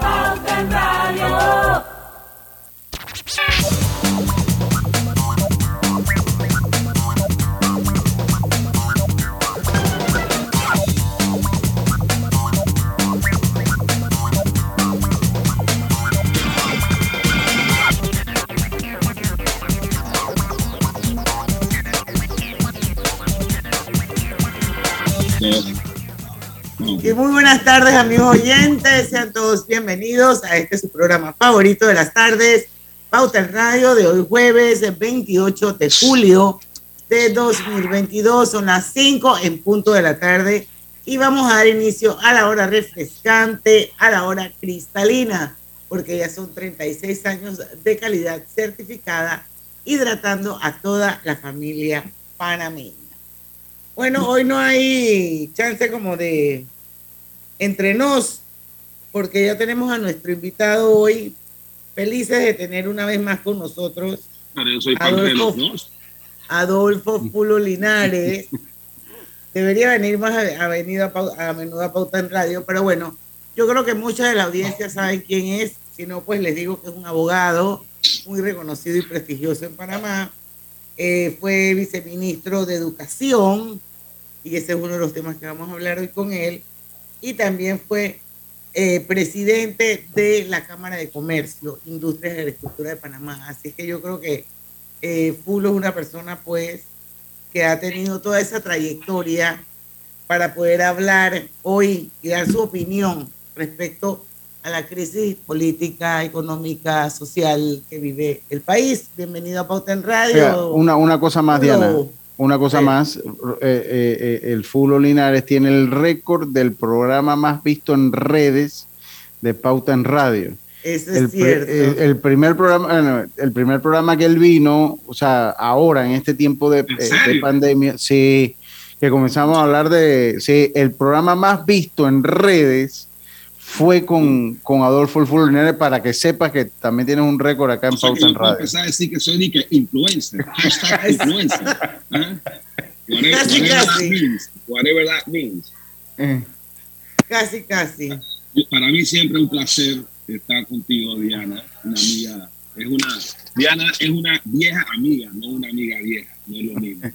Pauta en Radio. Y muy buenas tardes, amigos oyentes. Sean todos bienvenidos a este su programa favorito de las tardes, Pauta en Radio, de hoy jueves 28 de julio de 2022. Son las 5 en punto de la tarde y vamos a dar inicio a la hora refrescante, a la hora cristalina, porque ya son 36 años de calidad certificada, hidratando a toda la familia panameña. Bueno, hoy no hay chance como de entre nos, porque ya tenemos a nuestro invitado hoy, felices de tener una vez más con nosotros. Adolfo, Adolfo Pulo Linares. Debería venir más a, venido a, menudo a Pauta en Radio, pero bueno, yo creo que mucha de la audiencia saben quién es, si no, pues les digo que es un abogado muy reconocido y prestigioso en Panamá. Eh, fue viceministro de Educación, y ese es uno de los temas que vamos a hablar hoy con él y también fue eh, presidente de la Cámara de Comercio, Industrias y Agricultura de Panamá. Así que yo creo que eh, Fulo es una persona pues que ha tenido toda esa trayectoria para poder hablar hoy y dar su opinión respecto a la crisis política, económica, social que vive el país. Bienvenido a Pauta en Radio. una, una cosa más, Diana. Una cosa más, eh, eh, eh, el Fulo Linares tiene el récord del programa más visto en redes de Pauta en Radio. Eso es el, cierto. El, primer programa, el primer programa que él vino, o sea, ahora en este tiempo de, de pandemia, sí, que comenzamos a hablar de, sí, el programa más visto en redes fue con, con Adolfo el Linares para que sepas que también tienes un récord acá en Pauta en Radio. a decir que soy ni que influencer, hashtag influencer. ¿ah? Whatever, casi, whatever casi. That means, whatever that means. Eh. Casi, casi. Para mí siempre es un placer estar contigo, Diana, una amiga. Es una, Diana es una vieja amiga, no una amiga vieja, no es lo mismo.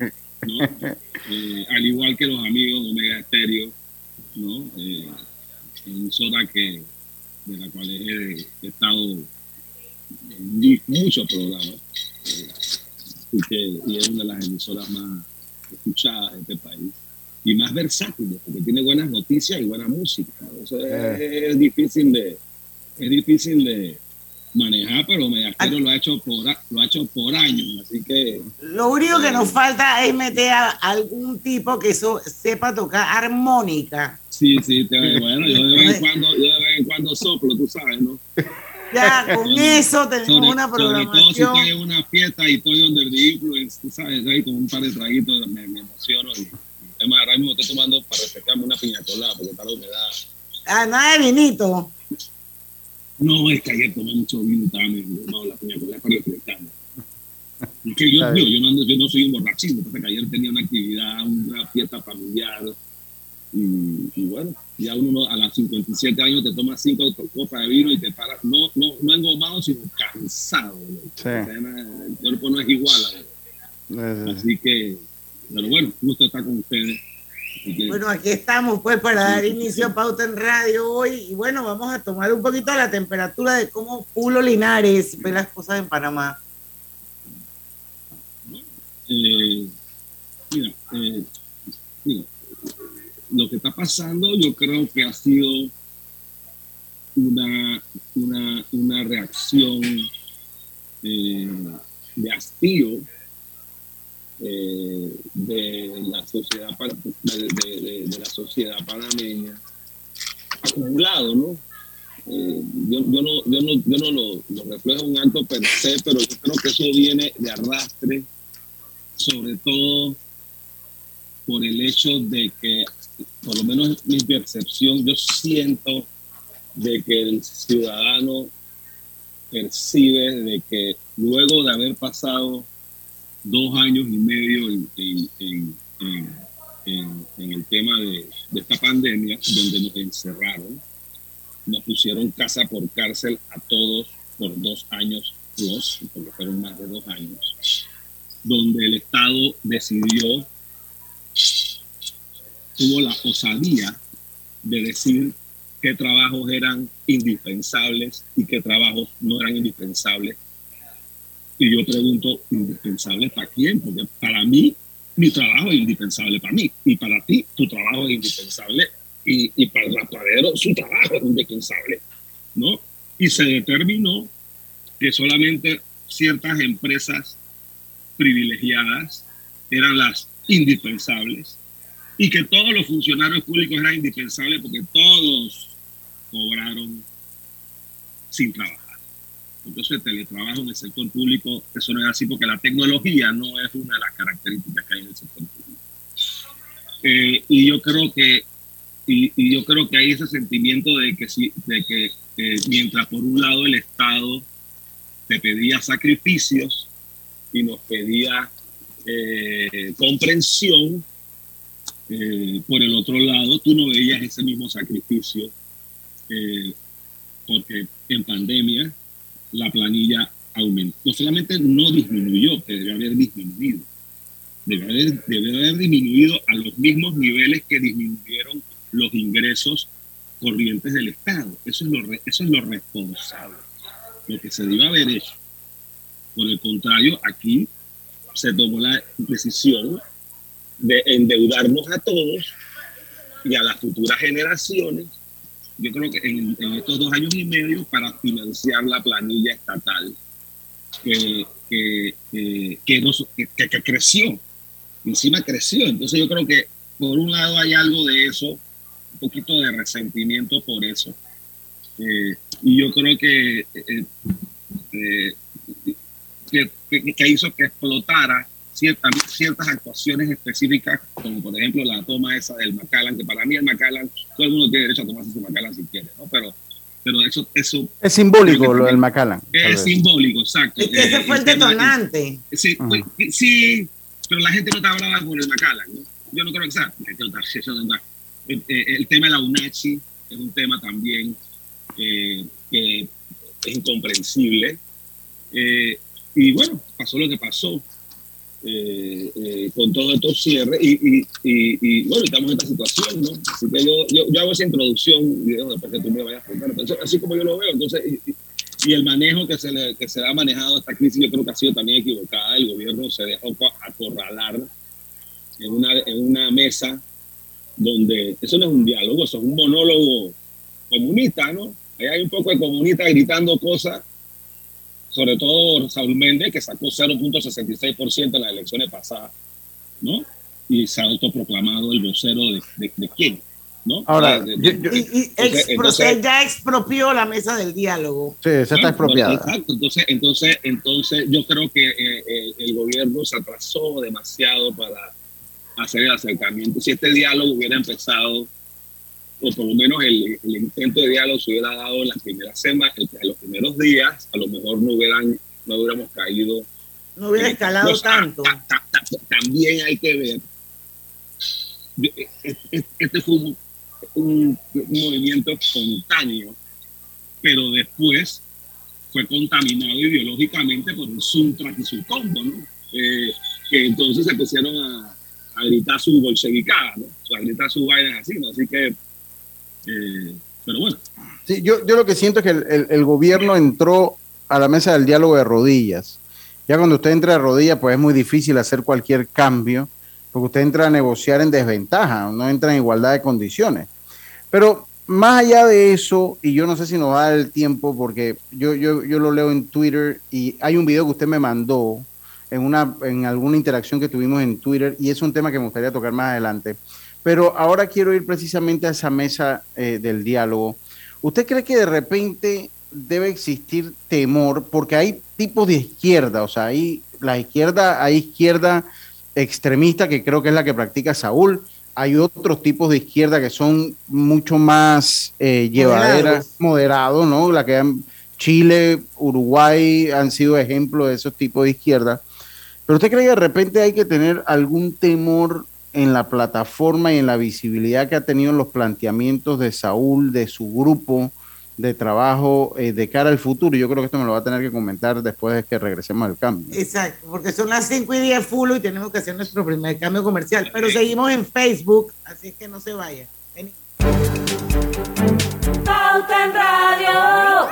¿no? Eh, al igual que los amigos de Omega Estéreo, ¿no? Eh, emisora que, de la cual he, he estado en muchos programas. Eh, y, que, y es una de las emisoras más escuchadas de este país y más versátiles, porque tiene buenas noticias y buena música. ¿no? Eso es, Eh. es difícil de es difícil de manejar, pero Mediastero lo ha hecho por lo ha hecho por años, así que Lo único que nos falta es meter a algún tipo que eso sepa tocar armónica. Sí, sí, te- bueno, yo de vez en cuando, yo de vez en cuando soplo, tú sabes, ¿no? Ya con eso tenemos sobre, una sobre todo si programación. estoy en una fiesta y estoy under the influence, tú sabes, ahí con un par de traguitos me, me emociono y es más, ahora mismo estoy tomando para refrescarme una piña colada porque está la humedad. Ah, nada de vinito. No, es que ayer tomé mucho vino medio tomado la piña colada para refrescarme. Es que yo, yo, yo, no ando, yo no soy un borrachín, pasa que ayer tenía una actividad, una fiesta familiar y, y bueno, ya uno a los 57 años te toma cinco copas de vino y te paras, no, no, no engomado, sino cansado. ¿no? Sí. El cuerpo no es igual. ¿no? Eh, Así que, pero bueno, gusto estar con ustedes. Que, Bueno, aquí estamos pues para dar inicio a Pauta en Radio hoy y bueno, vamos a tomar un poquito la temperatura de cómo Pulo Linares ve las cosas en Panamá. eh, mira, eh, mira, lo que está pasando yo creo que ha sido una, una, una reacción eh, de hastío eh, de la sociedad de, la sociedad panameña acumulado, ¿no? eh, yo, no, yo, no, yo no lo, reflejo un acto per se, pero yo creo que eso viene de arrastre, sobre todo por el hecho de que, por lo menos mi percepción, yo siento de que el ciudadano percibe de que luego de haber pasado dos años y medio en, el tema de, de, esta pandemia, donde nos encerraron, nos pusieron casa por cárcel a todos por dos años plus, porque fueron más de dos años, donde el Estado decidió, tuvo la osadía de decir qué trabajos eran indispensables y qué trabajos no eran indispensables. Y yo pregunto, ¿indispensables para quién? Porque para mí, mi trabajo es indispensable para mí. Y para ti, tu trabajo es indispensable. Y, y para el rapadero, su trabajo es indispensable. ¿no? Y se determinó que solamente ciertas empresas privilegiadas eran las indispensables y que todos los funcionarios públicos eran indispensables porque todos cobraron sin trabajar. Entonces, teletrabajo en el sector público, eso no es así porque la tecnología no es una de las características que hay en el sector público. Eh, y yo creo que y, yo creo que hay ese sentimiento de que, si, de que mientras por un lado el Estado te pedía sacrificios y nos pedía eh, comprensión, eh, por el otro lado, tú no veías ese mismo sacrificio, eh, porque en pandemia la planilla aumentó. No solamente no disminuyó, que debe haber disminuido, debe haber, debe haber disminuido a los mismos niveles que disminuyeron los ingresos corrientes del Estado. Eso es lo, eso es lo responsable, lo que se debe haber hecho. Por el contrario, aquí se tomó la decisión de endeudarnos a todos y a las futuras generaciones, yo creo que en, en estos dos años y medio, para financiar la planilla estatal que, que, que, que, que, que creció, encima creció. Entonces yo creo que por un lado hay algo de eso, un poquito de resentimiento por eso. Eh, y yo creo que, eh, eh, que, que, hizo que explotara ciertas, ciertas actuaciones específicas, como por ejemplo la toma esa del Macallan, que para mí el Macallan, todo el mundo tiene derecho a tomarse su Macallan si quiere, ¿no? Pero, pero eso, eso... Es simbólico lo del Macallan. Es simbólico, exacto. Es que ese fue el detonante. Sí, uh -huh. sí, pero la gente no está hablando por el Macallan, ¿no? Yo no creo que sea, la gente no está, el, el, tema de la UNACHI es un tema también eh, que es incomprensible. Eh, y bueno, pasó lo que pasó. Eh, eh, con todo estos cierres y, y, y, y, bueno, estamos en esta situación, ¿no? Así que yo, yo, yo hago esa introducción y después que tú me vayas a contar, así como yo lo veo, entonces, y, el manejo que se, le, que se ha manejado esta crisis yo creo que ha sido también equivocada, el gobierno se dejó acorralar en una, en una mesa donde eso no es un diálogo, eso es un monólogo comunista, ¿no? Ahí hay un poco de comunistas gritando cosas sobre todo Saúl Méndez, que sacó 0.66% en las elecciones pasadas, ¿no? Y se ha autoproclamado el vocero de, de, de quién, ¿no? Ahora, de, yo, yo, y, y entonces, entonces, ya expropió la mesa del diálogo. Sí, esa está expropiada. Exacto, entonces, entonces, entonces yo creo que eh, el, el, gobierno se atrasó demasiado para hacer el acercamiento. Si este diálogo hubiera empezado o por lo menos el, el, intento de diálogo se hubiera dado en las primeras semanas, en los primeros días, a lo mejor no hubieran, no hubiéramos caído. No hubiera escalado pues, tanto. A, a, a, también hay que ver. Este fue un, un, un, movimiento espontáneo, pero después fue contaminado ideológicamente por el Suntra y su combo, ¿no? Eh, que entonces se pusieron a, a gritar su bolsevicada, ¿no? a gritar sus vainas así, ¿no? Así que eh, pero bueno. Sí, yo, yo lo que siento es que el, el, gobierno entró a la mesa del diálogo de rodillas. Ya cuando usted entra de rodillas, pues es muy difícil hacer cualquier cambio, porque usted entra a negociar en desventaja, no entra en igualdad de condiciones. Pero más allá de eso, y yo no sé si nos va a dar el tiempo, porque yo, yo, yo lo leo en Twitter y hay un video que usted me mandó en, una, en alguna interacción que tuvimos en Twitter, y es un tema que me gustaría tocar más adelante. Pero ahora quiero ir precisamente a esa mesa eh, del diálogo. ¿Usted cree que de repente debe existir temor? Porque hay tipos de izquierda, o sea, hay la izquierda, hay izquierda extremista, que creo que es la que practica Saúl. Hay otros tipos de izquierda que son mucho más eh, llevaderas, moderados, ¿no? La que han, Chile, Uruguay han sido ejemplos de esos tipos de izquierda. Pero usted cree que de repente hay que tener algún temor en la plataforma y en la visibilidad que ha tenido los planteamientos de Saúl, de su grupo de trabajo eh, de cara al futuro. Yo creo que esto me lo va a tener que comentar después de que regresemos al cambio. Exacto, porque son las 5 y 10 full y tenemos que hacer nuestro primer cambio comercial. Pero seguimos en Facebook, así que no se vaya. Vení. Pauta en Radio.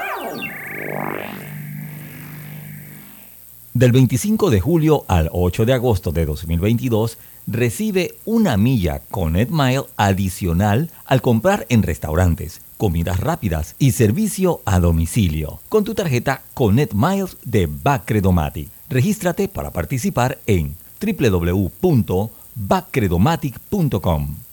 Del 25 de julio al 8 de agosto de 2022, recibe una milla con Mile adicional al comprar en restaurantes, comidas rápidas y servicio a domicilio con tu tarjeta Connect Miles de Bacredomatic. Regístrate para participar en www.bacredomatic.com.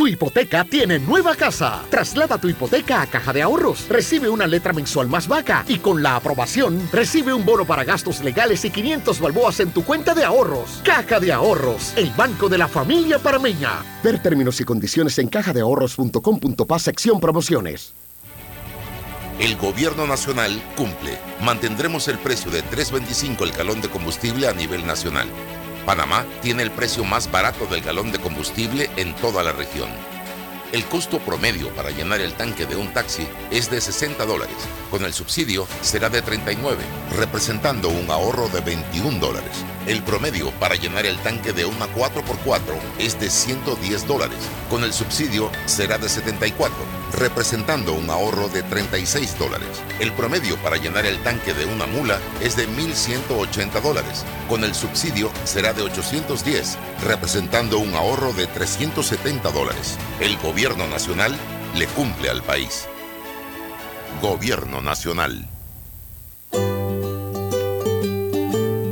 Tu hipoteca tiene nueva casa. Traslada tu hipoteca a Caja de Ahorros. Recibe una letra mensual más vaca y con la aprobación recibe un bono para gastos legales y 500 balboas en tu cuenta de ahorros. Caja de Ahorros, el banco de la familia parameña. Ver términos y condiciones en cajadeahorros.com.pa sección promociones. El gobierno nacional cumple. Mantendremos el precio de 3.25 el galón de combustible a nivel nacional. Panamá tiene el precio más barato del galón de combustible en toda la región. El costo promedio para llenar el tanque de un taxi es de 60 dólares. Con el subsidio será de 39, representando un ahorro de 21 dólares. El promedio para llenar el tanque de una 4x4 es de 110 dólares. Con el subsidio será de 74, representando un ahorro de 36 dólares. El promedio para llenar el tanque de una mula es de 1.180 dólares. Con el subsidio será de 810, representando un ahorro de 370 dólares. El gobierno nacional le cumple al país. Gobierno nacional.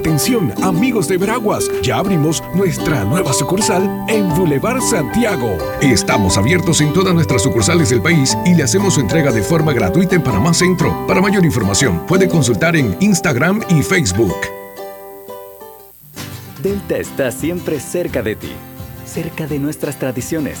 Atención, amigos de Veraguas, ya abrimos nuestra nueva sucursal en Boulevard Santiago. Estamos abiertos en todas nuestras sucursales del país y le hacemos su entrega de forma gratuita en Panamá Centro. Para mayor información, puede consultar en Instagram y Facebook. Delta está siempre cerca de ti, cerca de nuestras tradiciones,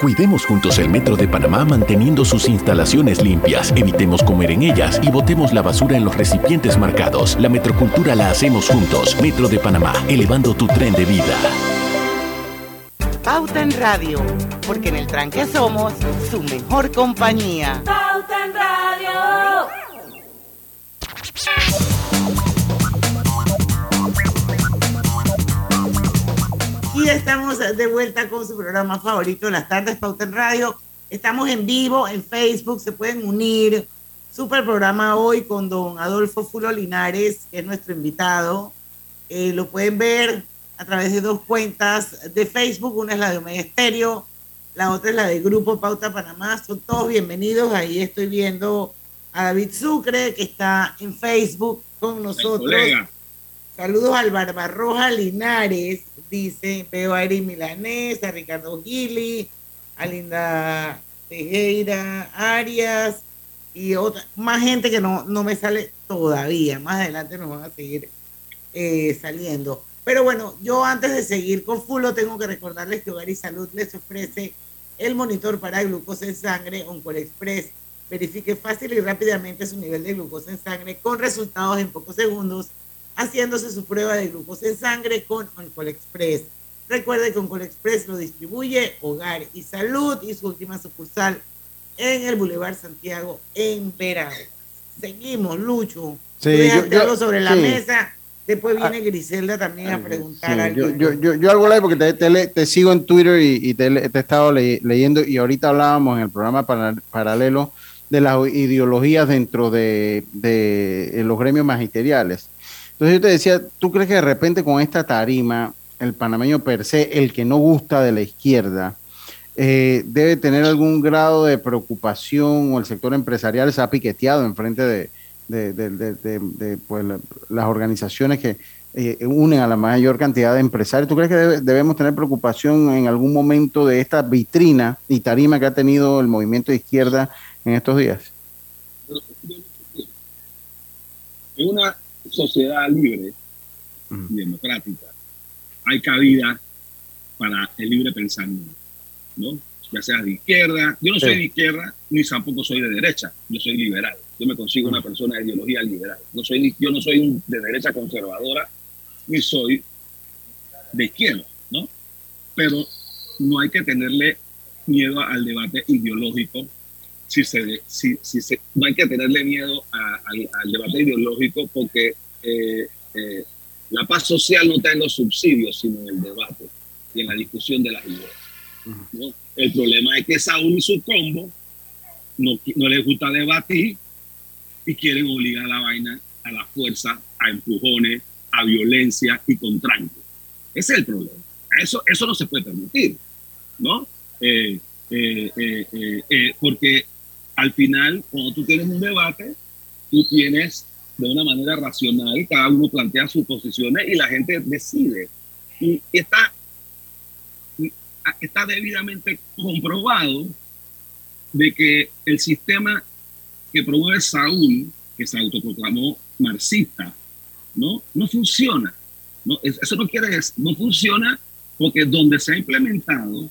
Cuidemos juntos el Metro de Panamá manteniendo sus instalaciones limpias, evitemos comer en ellas y botemos la basura en los recipientes marcados. La metrocultura la hacemos juntos. Metro de Panamá, elevando tu tren de vida. Pauta en Radio, porque en el tranque somos su mejor compañía. Pauta en Radio. Y estamos de vuelta con su programa favorito, Las Tardes Pauta en Radio. Estamos en vivo en Facebook, se pueden unir. Super programa hoy con don Adolfo Fulo Linares, que es nuestro invitado. Eh, lo pueden ver a través de dos cuentas de Facebook. Una es la de Omega Estéreo, la otra es la de Grupo Pauta Panamá. Son todos bienvenidos. Ahí estoy viendo a David Sucre, que está en Facebook con nosotros. Saludos al Barbarroja Linares, dice, veo a Eri Milanés, a Ricardo Gili, a Linda Tejera Arias y otra, más gente que no, no me sale todavía. Más adelante nos van a seguir eh, saliendo. Pero bueno, yo antes de seguir con Fulo, tengo que recordarles que Hogar y Salud les ofrece el monitor para glucosa en sangre Oncol Express. Verifique fácil y rápidamente su nivel de glucosa en sangre con resultados en pocos segundos haciéndose su prueba de glucosa en sangre con Oncol Express. Recuerde que Oncol Express lo distribuye Hogar y Salud y su última sucursal en el Boulevard Santiago en Verano. Seguimos, Lucho. Sí, yo- yo- sobre la sí. mesa. Después viene Griselda también a preguntar Sí, algo. yo, yo, yo, yo algo live porque te, te te sigo en Twitter y, y te, he estado le- leyendo y ahorita hablábamos en el programa para- paralelo de las ideologías dentro de, de los gremios magisteriales. Entonces yo te decía, ¿tú crees que de repente con esta tarima, el panameño per se, el que no gusta de la izquierda, eh, debe tener algún grado de preocupación o el sector empresarial se ha piqueteado en frente de, de, de- pues, la- las organizaciones que eh, unen a la mayor cantidad de empresarios. ¿Tú crees que debe- debemos tener preocupación en algún momento de esta vitrina y tarima que ha tenido el movimiento de izquierda en estos días? Una sociedad libre y democrática hay cabida para el libre pensamiento, ¿no? Ya sea de izquierda, yo no soy Sí. de izquierda ni tampoco soy de derecha, yo soy liberal. Yo me consigo una persona de ideología liberal. No soy, yo no soy un- de derecha conservadora ni soy de izquierda, ¿no? Pero no hay que tenerle miedo al debate ideológico si se, si, si se, no hay que tenerle miedo a- al debate ideológico porque eh, eh, la paz social no está en los subsidios, sino en el debate y en la discusión de las ideas. ¿no? El problema es que Saúl y su combo no, no les gusta debatir y quieren obligar a la vaina a la fuerza, a empujones, a violencia y con tranque. Ese es el problema. Eso, eso no se puede permitir, ¿no? Eh, eh, eh, eh, eh, porque al final, cuando tú tienes un debate, tú tienes de una manera racional, cada uno plantea sus posiciones y la gente decide. Y, está, está debidamente comprobado de que el sistema que promueve Saúl, que se autoproclamó marxista, ¿no? no funciona. ¿no? Es- Eso no quiere decir, no funciona porque donde se ha implementado,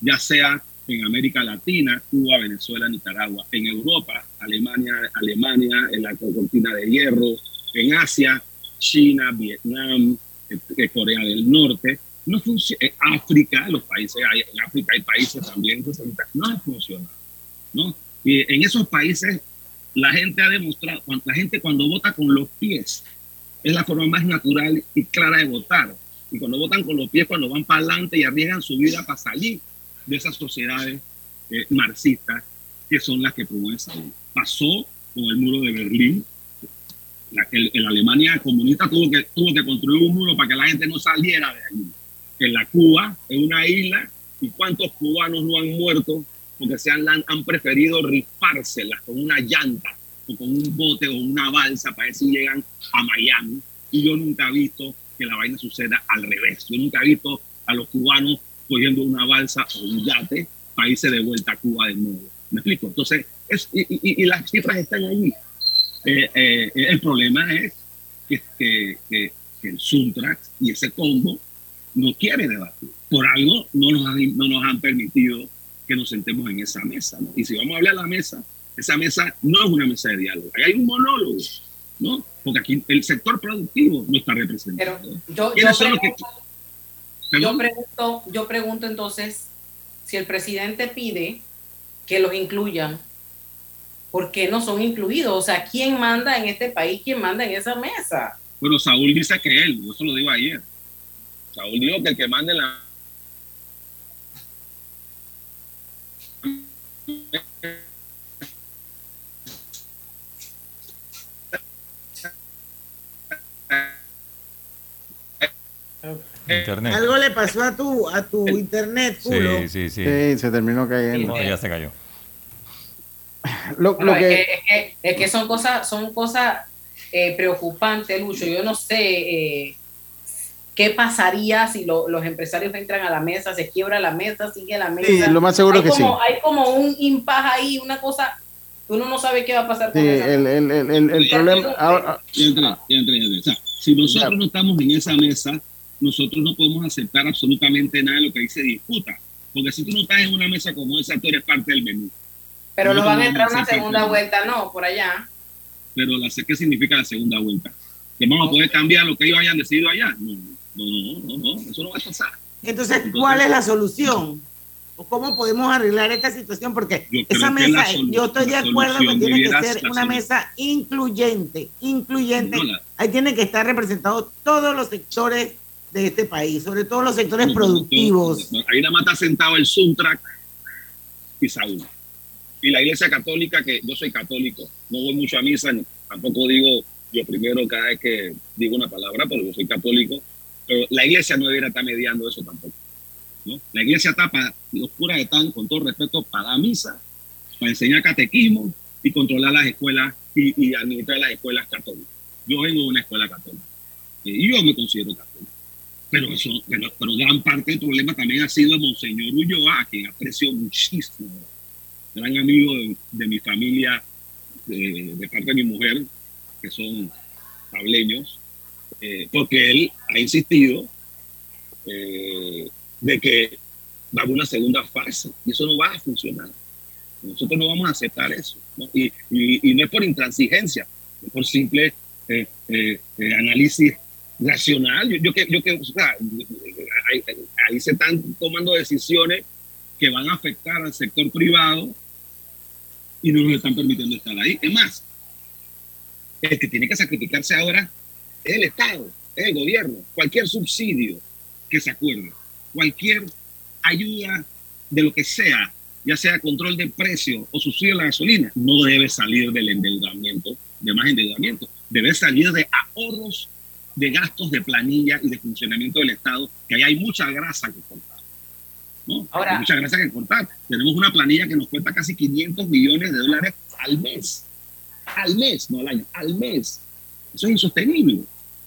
ya sea en América Latina, Cuba, Venezuela, Nicaragua, en Europa, Alemania, Alemania, en la cortina de hierro, en Asia, China, Vietnam, eh, eh, Corea del Norte, no funciona. En África, los países, en África hay países también, no funciona. ¿no? Y en esos países la gente ha demostrado, la gente cuando vota con los pies es la forma más natural y clara de votar. Y cuando votan con los pies, cuando van para adelante y arriesgan su vida para salir de esas sociedades eh, marxistas, que son las que promueven salud. Pasó con el muro de Berlín. La, el, el Alemania comunista tuvo que, tuvo que construir un muro para que la gente no saliera de allí. En la Cuba, en una isla, ¿y cuántos cubanos no han muerto porque se han, han preferido rifárselas con una llanta o con un bote o una balsa para ver si llegan a Miami? Y yo nunca he visto que la vaina suceda al revés. Yo nunca he visto a los cubanos cogiendo una balsa o un yate para irse de vuelta a Cuba de nuevo. ¿Me explico? Entonces, es, y, y, y, las cifras están ahí. Eh, eh, el problema es que, que, que, que el Suntrax y ese combo no quiere debatir. Por algo no nos, han, no nos han permitido que nos sentemos en esa mesa. ¿no? Y si vamos a hablar de la mesa, esa mesa no es una mesa de diálogo, ahí hay un monólogo, ¿no? Porque aquí el sector productivo no está representado. Pero yo, yo, pregunto, que... yo, pregunto, yo pregunto entonces, si el presidente pide que los incluyan, ¿por qué no son incluidos? O sea, ¿quién manda en este país? ¿Quién manda en esa mesa? Bueno, Saúl dice que él, eso lo digo ayer. Saúl dijo que el que mande la Internet. Algo le pasó a tu, a tu internet, Pulo. Sí, sí, sí. Sí, se terminó cayendo. No, ya se cayó. Lo, que, es, que, es que son cosas, son cosas eh, preocupantes, Lucho. Yo no sé eh, qué pasaría si lo- los empresarios entran a la mesa, se quiebra la mesa, sigue la mesa. Sí, lo más seguro hay que como, sí. Hay como un impas ahí, una cosa, uno no sabe qué va a pasar sí, con esa el, el, el, el, el problema. ahora- Y entré. O sea, si nosotros no estamos en esa mesa, nosotros no podemos aceptar absolutamente nada de lo que ahí se disputa. Porque si tú no estás en una mesa como esa, tú eres parte del menú. Pero lo Nosotros van a no entrar una segunda vuelta, no, por allá. Pero la, ¿qué significa la segunda vuelta? ¿Que vamos a poder cambiar lo que ellos hayan decidido allá? No, no, no, no, no, eso no va a pasar. Entonces, ¿cuál es la solución? ¿O cómo podemos arreglar esta situación? Porque esa mesa, solu- yo estoy de acuerdo que tiene que ser una mesa incluyente, incluyente. No, la- Ahí tienen que estar representados todos los sectores de este país, sobre todo los sectores productivos. Ahí nada más está sentado el Suntrack y Saúl. Y la iglesia católica, que yo soy católico, no voy mucho a misa, tampoco digo yo primero cada vez que digo una palabra, porque yo soy católico, pero la iglesia no debería estar mediando eso tampoco. ¿no? La iglesia está para, los curas están, con todo respeto, para la misa, para enseñar catequismo y controlar las escuelas y, y administrar las escuelas católicas. Yo vengo de una escuela católica y yo me considero católico. Pero, eso, pero, pero gran parte del problema también ha sido el Monseñor Ulloa, a quien aprecio muchísimo, gran amigo de, de mi familia, de, de parte de mi mujer, que son tableños, eh, porque él ha insistido eh, de que va a una segunda fase y eso no va a funcionar. Nosotros no vamos a aceptar eso. ¿no? Y, y, y no es por intransigencia, es por simple eh, eh, eh, análisis racional. Yo, yo que, yo que ahí se están tomando decisiones que van a afectar al sector privado y no nos están permitiendo estar ahí. Es más, el que tiene que sacrificarse ahora es el Estado, es el gobierno. Cualquier subsidio que se acuerde, cualquier ayuda de lo que sea, ya sea control de precio o subsidio a la gasolina, no debe salir del endeudamiento, de más endeudamiento, debe salir de ahorros de gastos de planilla y de funcionamiento del Estado, que ahí hay mucha grasa que cortar. ¿no? Ahora- hay mucha grasa que cortar. Tenemos una planilla que nos cuesta casi 500 millones de dólares al mes. Al mes, no al año, al mes. Eso es insostenible,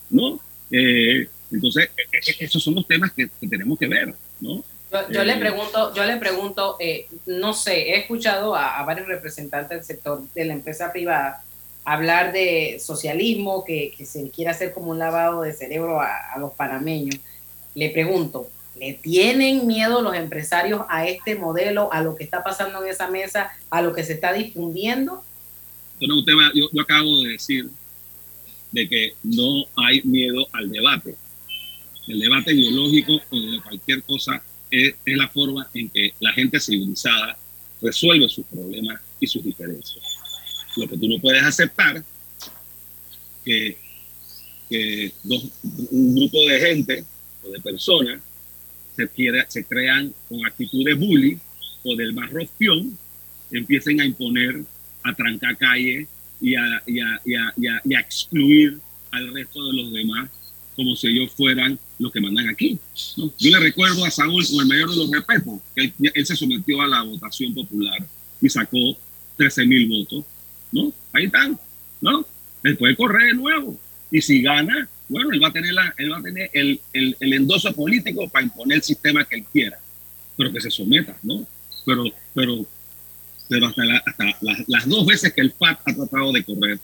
¿no? Eh, entonces, eh, eh, esos son los temas que, que tenemos que ver, ¿no? Yo, yo Eh, le pregunto, yo le pregunto, eh, no sé, he escuchado a, a varios representantes del sector de la empresa privada hablar de socialismo, que, se quiere hacer como un lavado de cerebro a, los panameños. Le pregunto, ¿le tienen miedo los empresarios a este modelo, a lo que está pasando en esa mesa, a lo que se está difundiendo? Entonces, usted va- yo, acabo de decir de que no hay miedo al debate. El debate ideológico o de cualquier cosa es la forma en que la gente civilizada resuelve sus problemas y sus diferencias. Lo que tú no puedes aceptar que, que un grupo de gente o de personas se, quiera- se crean con actitudes bully o del más empiecen a imponer, a trancar calle y a, y a, a, a excluir al resto de los demás como si ellos fueran los que mandan aquí. Yo le recuerdo a Saúl con el mayor de los respetos, que él, se sometió a la votación popular y sacó 13 mil votos. ¿No? Ahí están, ¿no? Él puede correr de nuevo. Y si gana, bueno, él va a tener, la, él va a tener el, el, el, endoso político para imponer el sistema que él quiera, pero que se someta, ¿no? Pero, pero, pero hasta, hasta las, las dos veces que el FAT ha tratado de correr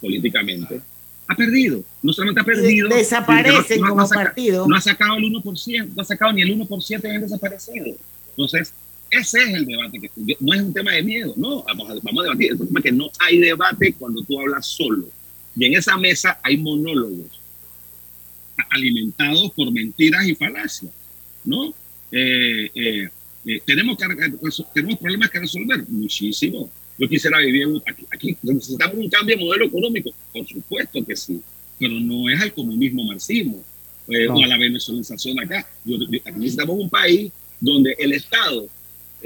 políticamente, ha perdido. No solamente ha perdido. Desaparecen no, como partido. No ha sacado el 1%, no ha sacado ni el 1% y han desaparecido. Entonces, ese es el debate. que No es un tema de miedo, no. Vamos a, vamos a debatir. El problema es que no hay debate cuando tú hablas solo. Y en esa mesa hay monólogos alimentados por mentiras y falacias, ¿no? Eh, eh, eh, tenemos, que, tenemos problemas que resolver, muchísimo yo quisiera vivir aquí, aquí. Necesitamos un cambio de modelo económico, por supuesto que sí, pero no es al comunismo marxismo eh, o a la venezolanización acá. aquí necesitamos un país donde el Estado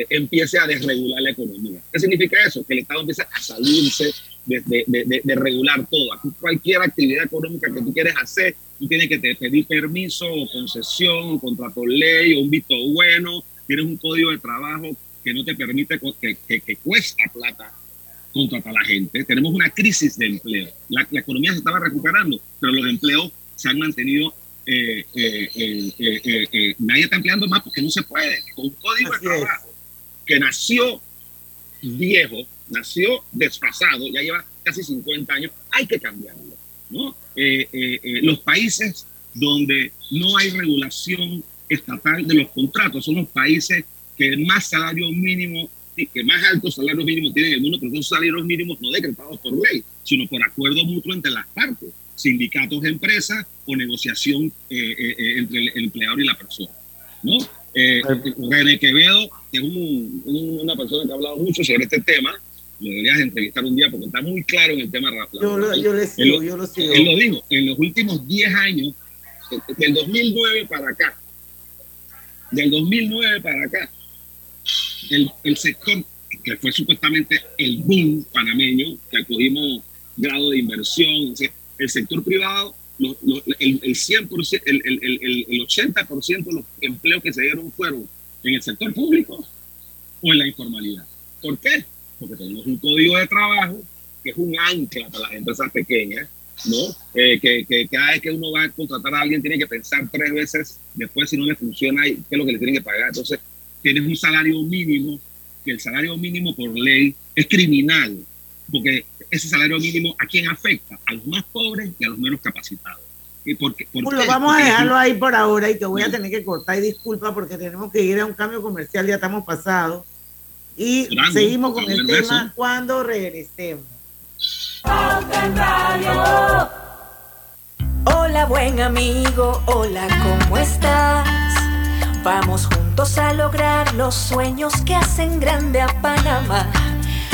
empiece a desregular la economía. ¿Qué significa eso? Que el Estado empiece a salirse de, de, de, regular todo. Aquí cualquier actividad económica que tú quieres hacer, tú tienes que pedir permiso o concesión, o contrato ley, o un visto bueno, tienes un código de trabajo que no te permite, que, que, cuesta plata contratar a la gente. Tenemos una crisis de empleo. La, economía se estaba recuperando, pero los empleos se han mantenido. Eh, eh, eh, nadie está empleando más porque no se puede. Con un código de trabajo que nació viejo, nació desfasado, ya lleva casi 50 años, hay que cambiarlo. ¿no? los países donde no hay regulación estatal de los contratos son los países que más salario mínimo, que más altos salarios mínimos tienen el mundo, pero son salarios mínimos no decretados por ley, sino por acuerdo mutuo entre las partes, sindicatos, empresas o negociación eh, eh, eh, entre el empleador y la persona. ¿no? René Quevedo, que es una persona que ha hablado mucho sobre este tema, lo deberías entrevistar un día porque está muy claro en el tema. Yo, lo, yo le sigo, yo lo sigo. Él lo dijo, en los últimos 10 años, del 2009 para acá, del 2009 para acá, el, el sector que fue supuestamente el boom panameño, que acogimos grado de inversión, el sector privado, el, el, 100%, el, el, el 80% de los empleos que se dieron fueron en el sector público o en la informalidad. ¿Por qué? Porque tenemos un código de trabajo que es un ancla para las empresas pequeñas, ¿no? Eh, que, que, cada vez que uno va a contratar a alguien tiene que pensar tres veces después si no le funciona qué es lo que le tienen que pagar. Entonces, tienes un salario mínimo, que el salario mínimo por ley es criminal, porque ese salario mínimo a quién afecta, a los más pobres y a los menos capacitados. Y porque, lo vamos a dejarlo ahí por ahora y te voy a tener que cortar y disculpa porque tenemos que ir a un cambio comercial, ya estamos pasados. Y seguimos con el tema cuando regresemos. Hola buen amigo, hola, ¿cómo estás? Vamos juntos a lograr los sueños que hacen grande a Panamá.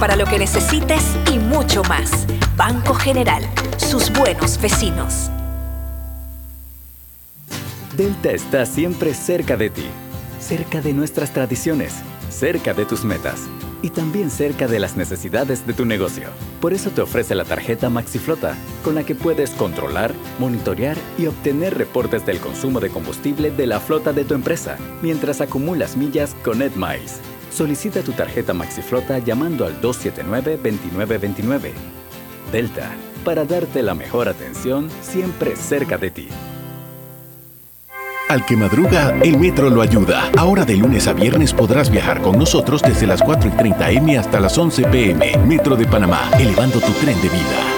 Para lo que necesites y mucho más. Banco General, sus buenos vecinos. Delta está siempre cerca de ti, cerca de nuestras tradiciones, cerca de tus metas y también cerca de las necesidades de tu negocio. Por eso te ofrece la tarjeta MaxiFlota, con la que puedes controlar, monitorear y obtener reportes del consumo de combustible de la flota de tu empresa, mientras acumulas millas con EdMiles. Solicita tu tarjeta MaxiFlota llamando al 279-2929. Delta, para darte la mejor atención siempre cerca de ti. Al que madruga, el metro lo ayuda. Ahora de lunes a viernes podrás viajar con nosotros desde las 4 y 30 M hasta las 11 PM. Metro de Panamá, elevando tu tren de vida.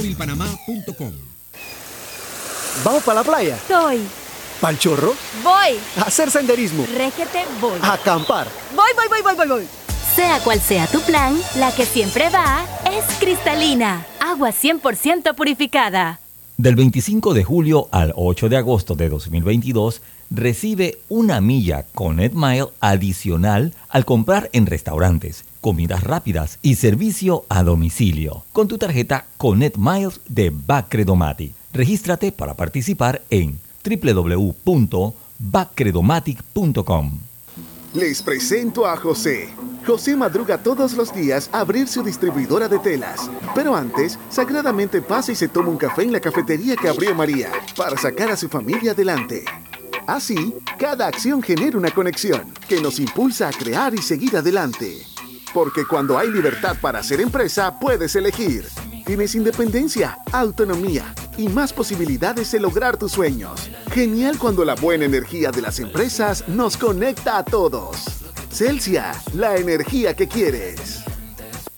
másmóvilpanamá.com. ¿Vamos para la playa? Soy. ¿Pal chorro? Voy. A hacer senderismo. Régete, voy. A acampar. Voy, voy, voy, voy, voy, voy. Sea cual sea tu plan, la que siempre va es cristalina. Agua 100% purificada. Del 25 de julio al 8 de agosto de 2022, recibe una milla con EdMile adicional al comprar en restaurantes, comidas rápidas y servicio a domicilio con tu tarjeta Connect Miles de Bacredomatic. Regístrate para participar en www.bacredomatic.com. Les presento a José. José madruga todos los días a abrir su distribuidora de telas. Pero antes, sagradamente pasa y se toma un café en la cafetería que abrió María para sacar a su familia adelante. Así, cada acción genera una conexión que nos impulsa a crear y seguir adelante. Porque cuando hay libertad para hacer empresa, puedes elegir. Tienes independencia, autonomía y más posibilidades de lograr tus sueños. Genial cuando la buena energía de las empresas nos conecta a todos. Celsia, la energía que quieres.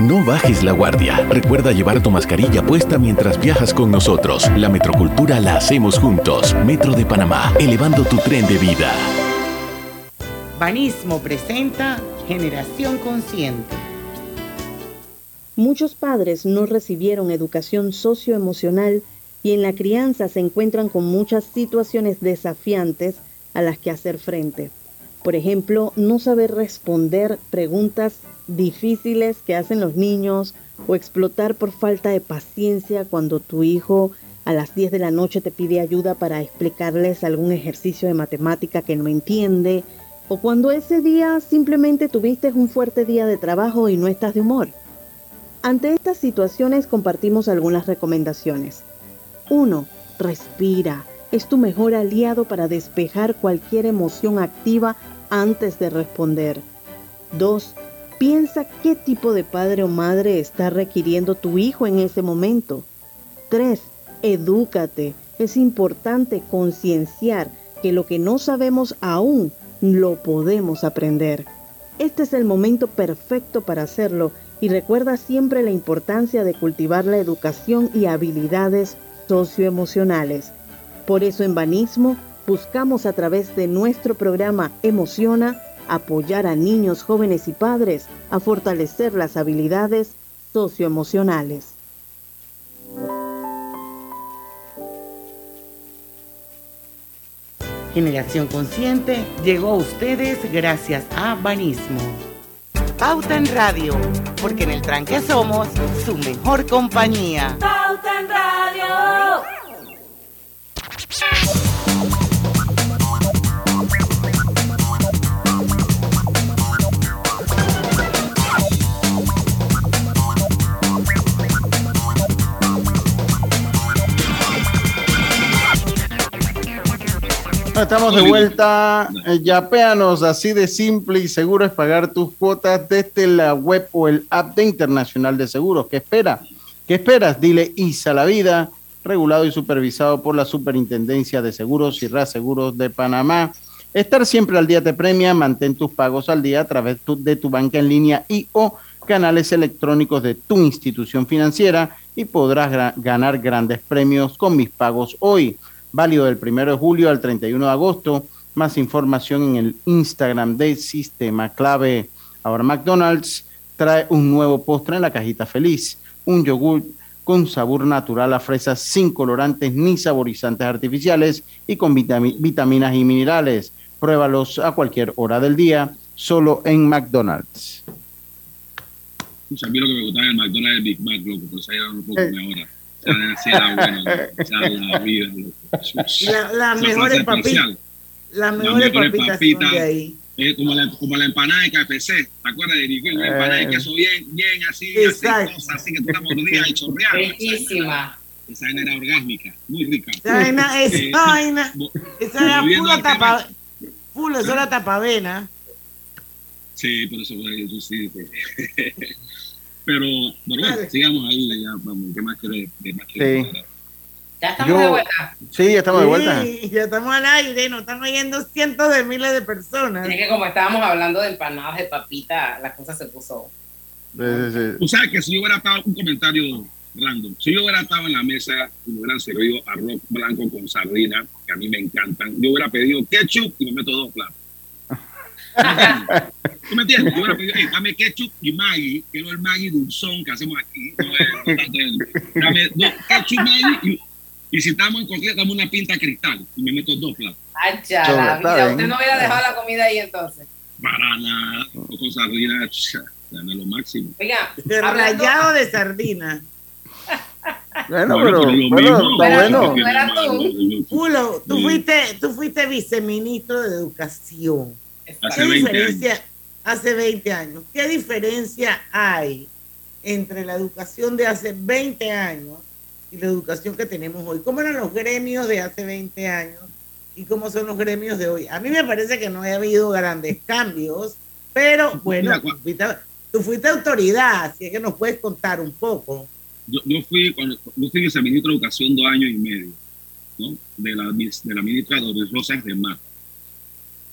No bajes la guardia. Recuerda llevar tu mascarilla puesta mientras viajas con nosotros. La metrocultura la hacemos juntos. Metro de Panamá, elevando tu tren de vida. Banismo presenta Generación Consciente. Muchos padres no recibieron educación socioemocional y en la crianza se encuentran con muchas situaciones desafiantes a las que hacer frente. Por ejemplo, no saber responder preguntas difíciles que hacen los niños o explotar por falta de paciencia cuando tu hijo a las 10 de la noche te pide ayuda para explicarles algún ejercicio de matemática que no entiende o cuando ese día simplemente tuviste un fuerte día de trabajo y no estás de humor. Ante estas situaciones compartimos algunas recomendaciones. 1. Respira. Es tu mejor aliado para despejar cualquier emoción activa antes de responder. 2. Piensa qué tipo de padre o madre está requiriendo tu hijo en ese momento. 3. Edúcate. Es importante concienciar que lo que no sabemos aún lo podemos aprender. Este es el momento perfecto para hacerlo y recuerda siempre la importancia de cultivar la educación y habilidades socioemocionales. Por eso en Banismo buscamos a través de nuestro programa Emociona apoyar a niños, jóvenes y padres a fortalecer las habilidades socioemocionales. Generación Consciente llegó a ustedes gracias a Banismo. Pauta en Radio, porque en el tranque somos su mejor compañía. Pauta en Radio. Estamos de vuelta. Eh, Yapéanos, así de simple y seguro es pagar tus cuotas desde la web o el app de Internacional de Seguros. ¿Qué espera? ¿Qué esperas? Dile ISA la vida, regulado y supervisado por la Superintendencia de Seguros y Reaseguros de Panamá. Estar siempre al día te premia, mantén tus pagos al día a través tu- de tu banca en línea y o canales electrónicos de tu institución financiera y podrás ganar grandes premios con mis pagos hoy. Válido del 1 de julio al 31 de agosto. Más información en el Instagram del Sistema Clave. Ahora McDonald's trae un nuevo postre en la cajita feliz. Un yogur con sabor natural a fresas sin colorantes ni saborizantes artificiales y con vitaminas y minerales. Pruébalos a cualquier hora del día, solo en McDonald's. O a mí lo que me gustaba en el McDonald's es Big Mac, loco, pero se ha un poco ahora. O sea, bueno, la vida, La, la mejor papitas. Las mejores papitas, papitas de ahí. Eh, como, la, como la empanada de KFC, ¿te acuerdas de Nicole? La empanada de eh. queso bien, bien así, Exacto. así, así que tú la mordías y chorreabas. Riquísima. Esa vaina era orgásmica, muy rica. Esa vaina, esa eh, vaina, esa era pura tapa, full, eso era tapavena. Sí, por eso, eso sí. Pero, bueno, sigamos ahí, ya, vamos, ¿qué más querés? ¿Qué más querés sí. Ya estamos de vuelta. Sí, ya estamos de vuelta. Sí, ya estamos al aire, nos están oyendo cientos de miles de personas. Es que como estábamos hablando de empanadas de papita, la cosa se puso. Tú sabes que si yo hubiera estado un comentario random, si yo hubiera estado en la mesa y me hubieran servido arroz blanco con sardina, que a mí me encantan, yo hubiera pedido ketchup y me meto dos platos. ¿Tú me entiendes? Yo hey, dame ketchup y Maggi, quiero el Maggi dulzón que hacemos aquí. No, dame dos, ketchup, Maggi y y si estamos en cualquier, dame una pinta cristal y me meto dos platos. Ay, ya, la vida. Usted no hubiera dejado la comida ahí entonces. Para nada. O con sardina, dame lo máximo. Oiga, rayado de sardina. Bueno, pero, bueno, está bueno. Pulo, tú fuiste, tú fuiste viceministro de Educación. Hace ¿Qué diferencia, años. hace 20 años, qué diferencia hay entre la educación de hace 20 años y la educación que tenemos hoy. ¿Cómo eran los gremios de hace 20 años y cómo son los gremios de hoy? A mí me parece que no ha habido grandes cambios, pero bueno, tú fuiste, autoridad, así es que nos puedes contar un poco. Yo, yo fui cuando yo fui viceministro de Educación dos años y medio, ¿no? De la, de la ministra Doris Rosas de Mata.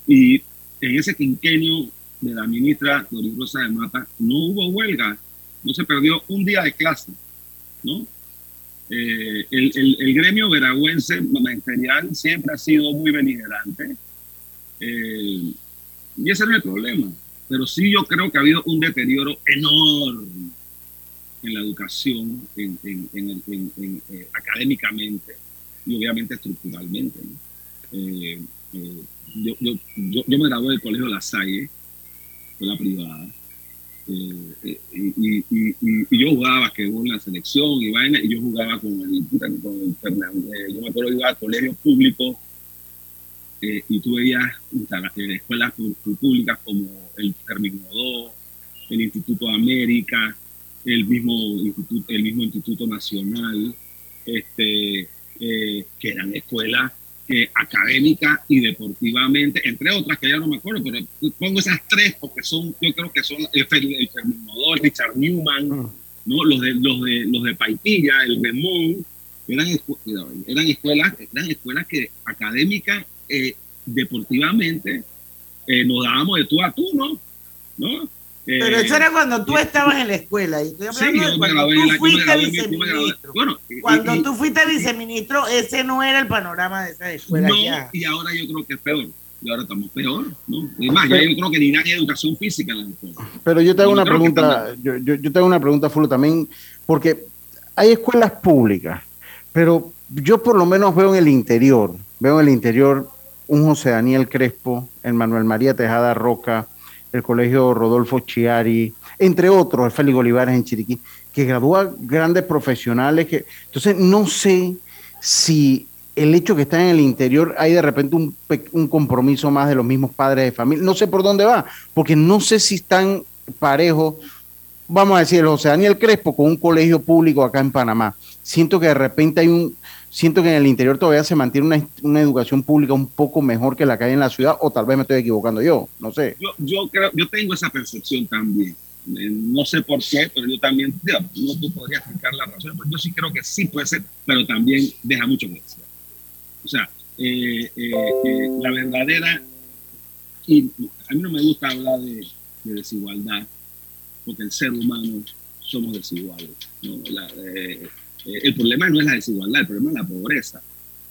Y en ese quinquenio de la ministra Doris Rosas de Mata no hubo huelga, no se perdió un día de clase, ¿no? Eh, el, gremio veragüense magisterial siempre ha sido muy beligerante. Eh, y ese no es el problema. Pero sí yo creo que ha habido un deterioro enorme en la educación, en, eh, académicamente y obviamente estructuralmente. Yo, yo, yo, yo, me gradué del Colegio La Salle, fue la privada, eh, y, y, yo jugaba que en la selección y vaina, y yo jugaba con el, con Fernando. Eh, yo me acuerdo que iba a colegios públicos eh, y tú veías escuelas públicas como el Fermín el Instituto América, el mismo Instituto, el mismo Instituto Nacional, este, que eran escuelas eh, académica y deportivamente, entre otras que ya no me acuerdo, pero pongo esas tres porque son, yo creo que son el, el Ferminodor, Richard Newman, mm. ¿no? los, de, los, de, los de Paitilla, el Remón, eran, eran, escuelas, eran escuelas que académica, eh, deportivamente, eh, nos dábamos de tú a tú, ¿no? ¿no? Pero eso era cuando tú estabas en la escuela. Y estoy hablando de cuando tú fuiste viceministro. cuando tú fuiste viceministro, ese no era el panorama de esa escuela. No, y ahora yo creo que es peor. Y ahora estamos peor, ¿no? Y más, yo creo que ni hay educación física en la escuela. Pero yo te hago una pregunta, yo, yo, yo te hago una pregunta, Fulo, también, porque hay escuelas públicas, pero yo por lo menos veo en el interior, veo en el interior un José Daniel Crespo, el Manuel María Tejada Roca, el Colegio Rodolfo Chiari, entre otros, el Félix Olivares en Chiriquí, que gradúa grandes profesionales. Que, entonces, no sé si el hecho que están en el interior hay de repente un, un, compromiso más de los mismos padres de familia. No sé por dónde va, porque no sé si están parejos, vamos a decir, José Daniel Crespo con un colegio público acá en Panamá. Siento que de repente hay un, siento que en el interior todavía se mantiene una, una, educación pública un poco mejor que la que hay en la ciudad, o tal vez me estoy equivocando yo, no sé. Yo, yo, creo, yo tengo esa percepción también. Eh, no sé por qué, pero yo también, digamos, no tú podrías explicar la razón, yo sí creo que sí puede ser, pero también deja mucho que decir. O sea, eh, eh, la verdadera, y a mí no me gusta hablar de, de desigualdad, porque el ser humano somos desiguales. Eh, el problema no es la desigualdad, el problema es la pobreza.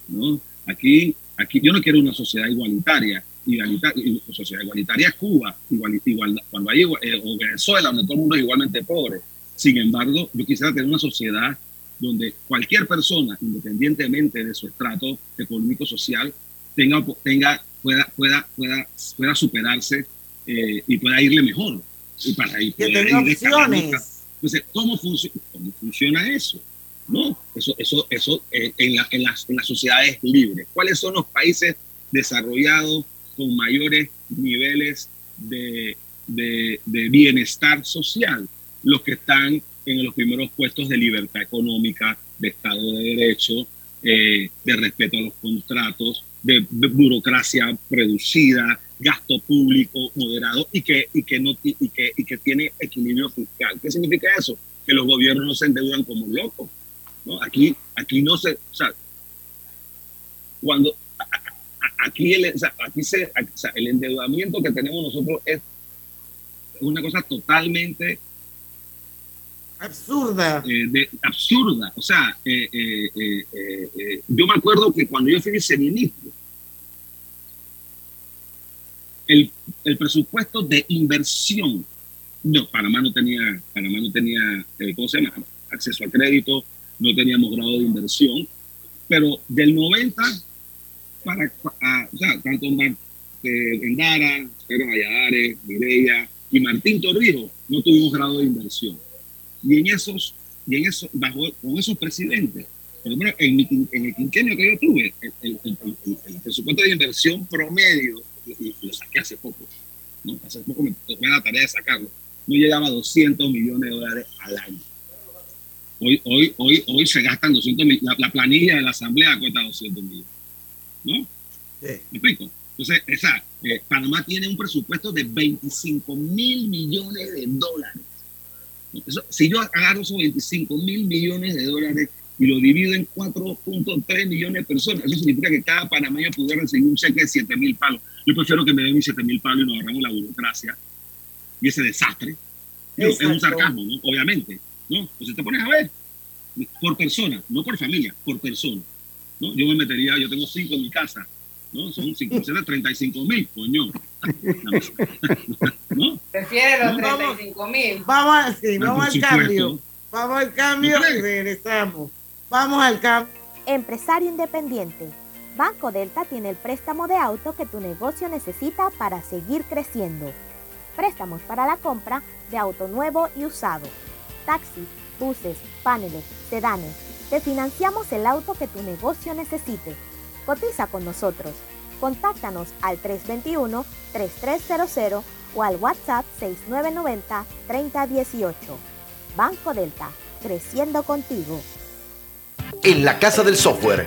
¿no? Aquí, aquí yo no quiero una sociedad igualitaria. igualitaria sociedad igualitaria es Cuba, igual, igual, cuando hay, eh, o Venezuela, donde todo el mundo es igualmente pobre. Sin embargo, yo quisiera tener una sociedad donde cualquier persona, independientemente de su estrato económico social, tenga, tenga, pueda, pueda, pueda, pueda superarse eh, y pueda irle mejor. Y para ir, que tenga opciones. Entonces, ¿cómo, funciona, ¿cómo funciona eso? ¿No? Eso, eso, eso eh, en, la, en, las, en las sociedades libres. ¿Cuáles son los países desarrollados con mayores niveles de, de, bienestar social? Los que están en los primeros puestos de libertad económica, de Estado de Derecho, eh, de respeto a los contratos, de, burocracia reducida, gasto público moderado y que, y que, no, y que, y que tiene equilibrio fiscal. ¿Qué significa eso? Que los gobiernos no se endeudan como locos. ¿No? Aquí, aquí no se... O sea, cuando... Aquí, el, o sea, aquí se, o sea, el endeudamiento que tenemos nosotros es una cosa totalmente absurda. Eh, de, absurda. O sea, eh, eh, yo me acuerdo que cuando yo fui viceministro, el, el presupuesto de inversión, no, Panamá no tenía, Panamá no tenía, ¿cómo se llama? Acceso a crédito, no teníamos grado de inversión, pero del 90 para, o sea, tanto Mar, Endara, Pedro Valladares, Mireya y Martín Torrijos no tuvimos grado de inversión. Y en esos, y en eso, bajo, con esos presidentes, por lo menos en, mi, en el quinquenio que yo tuve, el, presupuesto de inversión promedio, y, lo saqué hace poco, hace poco me tomé la tarea de sacarlo, no llegaba a 200 millones de dólares al año. Hoy, hoy, hoy, hoy se gastan 200 millones, la, la, planilla de la Asamblea cuesta 200 millones. ¿No? Sí. ¿Me explico? Entonces, esa, eh, Panamá tiene un presupuesto de 25 mil millones de dólares. Eso, si yo agarro esos 25 mil millones de dólares y lo divido en 4.3 millones de personas, eso significa que cada panameño pudiera recibir un cheque de 7 mil palos. Yo prefiero que me den mis 7 mil palos y nos ahorramos la burocracia y ese desastre. Digo, es un sarcasmo, ¿no? Obviamente. ¿No? Entonces te pones a ver, por persona, no por familia, por persona. ¿no? Yo me metería, yo tengo 5 en mi casa, ¿no? Son 5, 35 mil, coño. ¿No? Prefiere los 35 mil. Vamos, sí, vamos al cambio. Vamos al cambio y regresamos. Vamos al cambio. Empresario independiente. Banco Delta tiene el préstamo de auto que tu negocio necesita para seguir creciendo. Préstamos para la compra de auto nuevo y usado. Taxis, buses, paneles, sedanes. Te financiamos el auto que tu negocio necesite. Cotiza con nosotros. Contáctanos al 321-3300 o al WhatsApp 6990-3018. Banco Delta, creciendo contigo. En la Casa del Software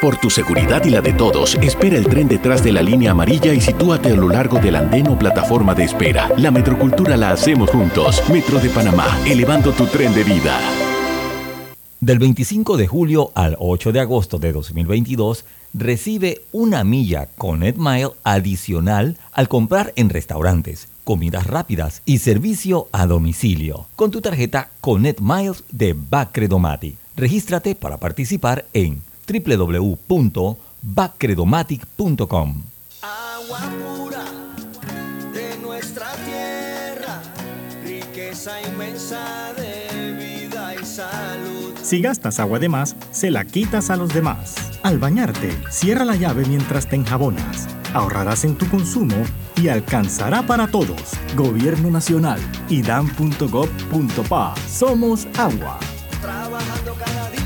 Por tu seguridad y la de todos, espera el tren detrás de la línea amarilla y sitúate a lo largo del andén o plataforma de espera. La metrocultura la hacemos juntos. Metro de Panamá, elevando tu tren de vida. Del 25 de julio al 8 de agosto de 2022, recibe una milla con Mile adicional al comprar en restaurantes, comidas rápidas y servicio a domicilio con tu tarjeta Connect Miles de Bacredomatic. Regístrate para participar en www.bacredomatic.com. Agua pura de nuestra tierra, riqueza inmensa de vida y salud. Si gastas agua de más, se la quitas a los demás. Al bañarte, cierra la llave mientras te enjabonas. Ahorrarás en tu consumo y alcanzará para todos. Gobierno Nacional y dan.gov.pa. Somos agua. Trabajando cada día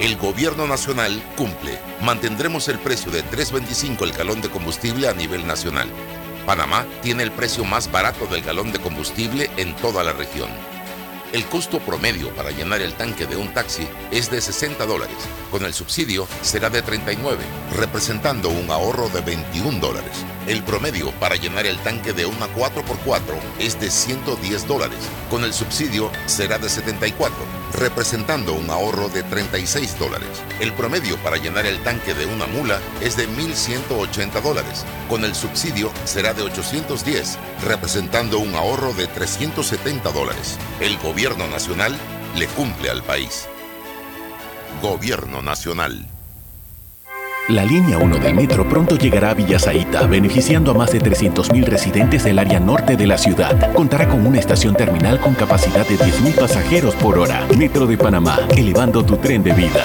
El gobierno nacional cumple. Mantendremos el precio de 3.25 el galón de combustible a nivel nacional. Panamá tiene el precio más barato del galón de combustible en toda la región. El costo promedio para llenar el tanque de un taxi es de 60 dólares. Con el subsidio será de 39, representando un ahorro de 21 dólares. El promedio para llenar el tanque de una 4x4 es de 110 dólares. Con el subsidio será de 74, representando un ahorro de 36 dólares. El promedio para llenar el tanque de una mula es de 1.180 dólares. Con el subsidio será de 810, representando un ahorro de 370 dólares. El gobierno nacional le cumple al país. Gobierno nacional. La línea 1 del metro pronto llegará a Villasaita, beneficiando a más de 300.000 residentes del área norte de la ciudad. Contará con una estación terminal con capacidad de 10.000 pasajeros por hora. Metro de Panamá, elevando tu tren de vida.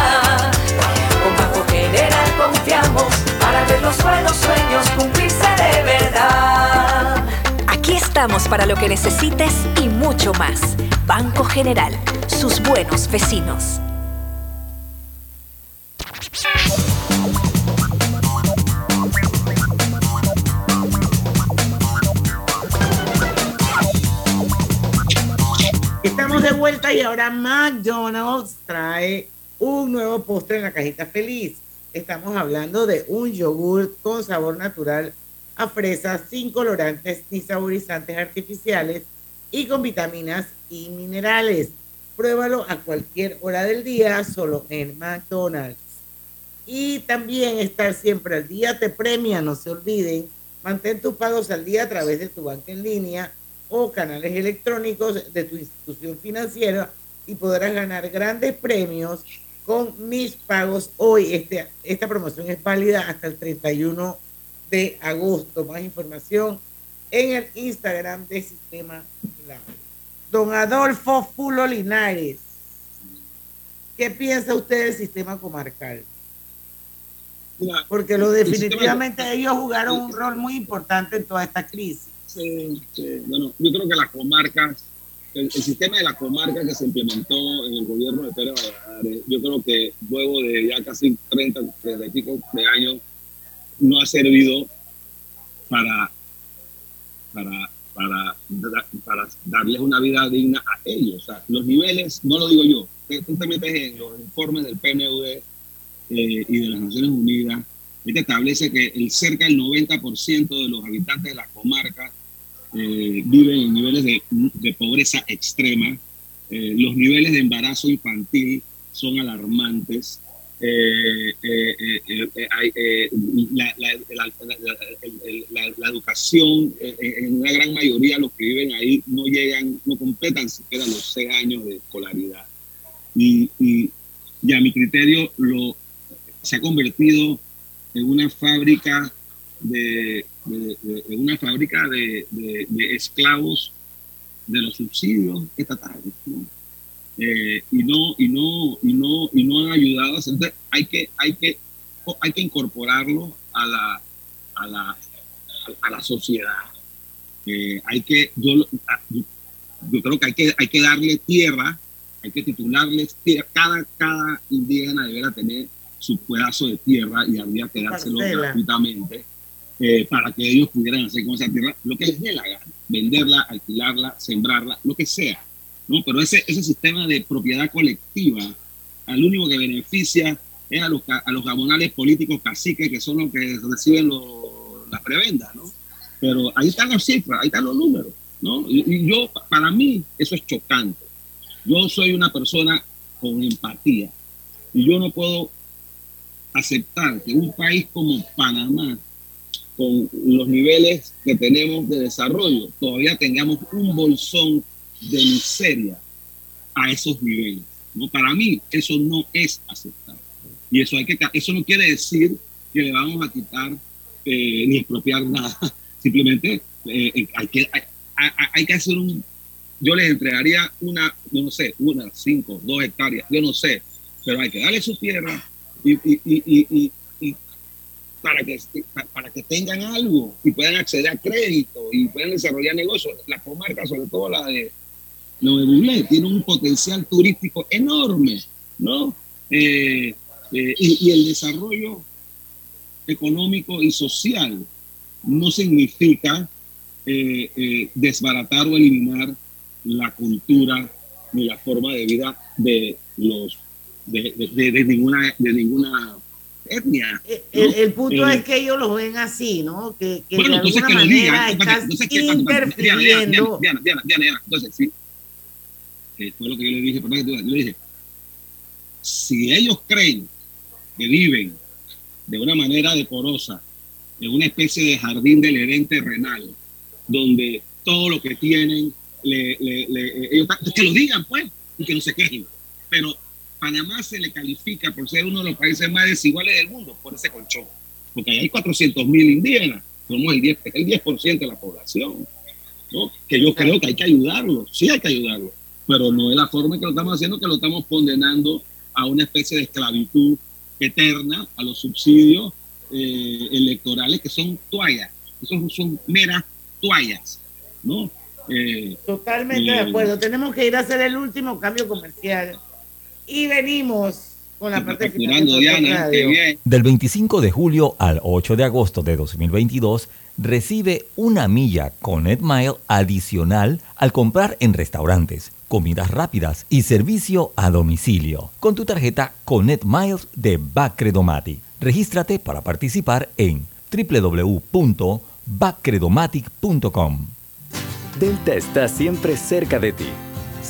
Los buenos sueños cumplirse de verdad. Aquí estamos para lo que necesites y mucho más. Banco General, sus buenos vecinos. Estamos de vuelta y ahora McDonald's trae un nuevo postre en la cajita feliz. Estamos hablando de un yogur con sabor natural a fresa, sin colorantes ni saborizantes artificiales y con vitaminas y minerales. Pruébalo a cualquier hora del día, solo en McDonald's. Y también estar siempre al día te premia, no se olviden. Mantén tus pagos al día a través de tu banca en línea o canales electrónicos de tu institución financiera y podrás ganar grandes premios con mis pagos hoy. Este, esta promoción es válida hasta el 31 de agosto. Más información en el Instagram de Sistema Clave. Don Adolfo Fulo Linares, ¿qué piensa usted del sistema comarcal? Porque lo definitivamente ellos jugaron un rol muy importante en toda esta crisis. Sí, sí. Bueno, yo creo que las comarcas, el, sistema de la comarca que se implementó en el gobierno de Pérez Valladares, yo creo que luego de ya casi 30, 30 y pico de años, no ha servido para, para, para, para darles una vida digna a ellos. O sea, los niveles, no lo digo yo, tú te metes en los informes del PNUD eh, y de las Naciones Unidas, este establece que el cerca del 90% de los habitantes de la comarca eh, viven en niveles de, de pobreza extrema. Eh, los niveles de embarazo infantil son alarmantes. Eh, la, la, la, la, educación, en una gran mayoría los que viven ahí no llegan, no completan siquiera los seis años de escolaridad. Y, y, y a mi criterio lo, se ha convertido en una fábrica de, de, de, de una fábrica de, esclavos de los subsidios estatales. ¿no? Eh, y no y no y no y no han ayudado entonces hay que hay que hay que incorporarlo a la, a la, a la sociedad. Eh, hay que, yo, yo creo que hay que, hay que darle tierra, hay que titularles tierra. Cada, cada indígena deberá tener su pedazo de tierra y habría que dárselo gratuitamente eh, para que ellos pudieran hacer con esa tierra lo que les dé la gana, venderla, alquilarla, sembrarla, lo que sea. ¿no? Pero ese, ese sistema de propiedad colectiva, al único que beneficia es a los, a los gabonales políticos caciques, que son los que reciben las prebendas, ¿no? Pero ahí están las cifras, ahí están los números, ¿no? Y, yo, para mí, eso es chocante. Yo soy una persona con empatía y yo no puedo aceptar que un país como Panamá, con los niveles que tenemos de desarrollo, todavía tengamos un bolsón de miseria a esos niveles. ¿no? Para mí eso no es aceptable. Y eso, hay que, eso no quiere decir que le vamos a quitar eh, ni expropiar nada. Simplemente eh, eh, hay, que, hay, que hacer un... Yo les entregaría una, no sé, una, cinco, dos hectáreas, yo no sé, pero hay que darle su tierra y, y, y, para, que, para que tengan algo y puedan acceder a crédito y puedan desarrollar negocios. La comarca, sobre todo la de, lo de tiene un potencial turístico enorme, ¿no? Eh, eh, y, el desarrollo económico y social no significa eh, desbaratar o eliminar la cultura ni la forma de vida de los de, ninguna de ninguna etnia. El, punto es que ellos lo ven así, ¿no? Que, que de alguna manera estás interfiriendo. Diana, Diana, Diana, entonces sí, fue lo que yo le dije, yo le dije, si ellos creen que viven de una manera decorosa, en una especie de jardín del herente renal, donde todo lo que tienen, le, ellos, que lo digan pues, y que no se quejen. Pero Panamá se le califica por ser uno de los países más desiguales del mundo por ese colchón, porque hay 400 mil indígenas, somos el 10%, el 10 de la población, ¿no? que yo creo que hay que ayudarlos, sí hay que ayudarlos, pero no es la forma que lo estamos haciendo, que lo estamos condenando a una especie de esclavitud eterna, a los subsidios eh, electorales que son toallas, son, son meras toallas, ¿no? Eh, Totalmente de acuerdo. Tenemos que ir a hacer el último cambio comercial y venimos con la parte final. Del 25 de julio al 8 de agosto de 2022 recibe una milla con Mile adicional al comprar en restaurantes, comidas rápidas y servicio a domicilio con tu tarjeta Connect Miles de Bacredomatic. Regístrate para participar en www.bacredomatic.com. Delta está siempre cerca de ti,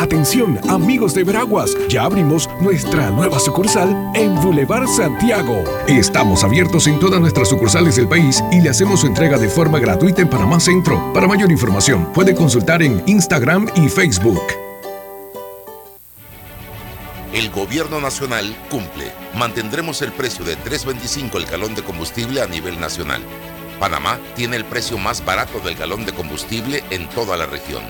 Atención, amigos de Veraguas, ya abrimos nuestra nueva sucursal en Boulevard Santiago. Estamos abiertos en todas nuestras sucursales del país y le hacemos su entrega de forma gratuita en Panamá Centro. Para mayor información, puede consultar en Instagram y Facebook. El gobierno nacional cumple. Mantendremos el precio de 3.25 el galón de combustible a nivel nacional. Panamá tiene el precio más barato del galón de combustible en toda la región.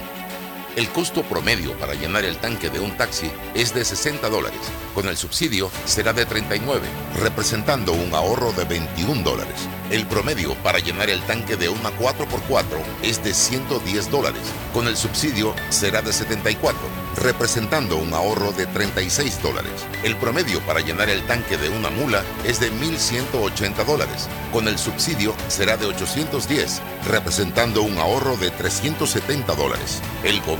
El costo promedio para llenar el tanque de un taxi es de 60 dólares. Con el subsidio será de 39, representando un ahorro de 21 dólares. El promedio para llenar el tanque de una 4x4 es de 110 dólares. Con el subsidio será de 74, representando un ahorro de 36 dólares. El promedio para llenar el tanque de una mula es de 1.180 dólares. Con el subsidio será de 810, representando un ahorro de 370 dólares. El gobierno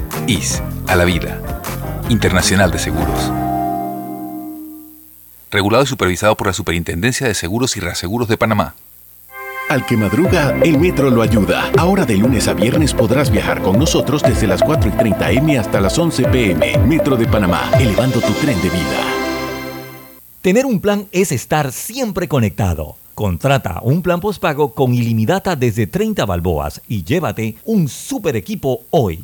IS a la vida. Internacional de Seguros. Regulado y supervisado por la Superintendencia de Seguros y Reaseguros de Panamá. Al que madruga, el metro lo ayuda. Ahora de lunes a viernes podrás viajar con nosotros desde las 4 y 30 M hasta las 11 PM. Metro de Panamá, elevando tu tren de vida. Tener un plan es estar siempre conectado. Contrata un plan postpago con ilimitada desde 30 balboas y llévate un super equipo hoy.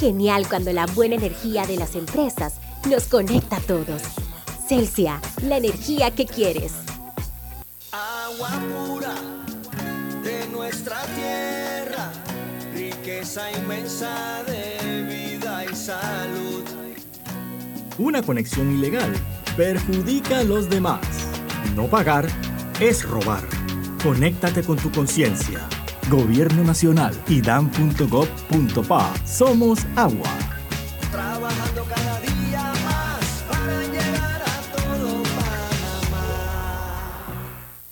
Genial cuando la buena energía de las empresas nos conecta a todos. Celsia, la energía que quieres. Agua pura de nuestra tierra, riqueza inmensa de vida y salud. Una conexión ilegal perjudica a los demás. No pagar es robar. Conéctate con tu conciencia. Gobierno Nacional y dan.gov.pa. Somos agua. Trabajando cada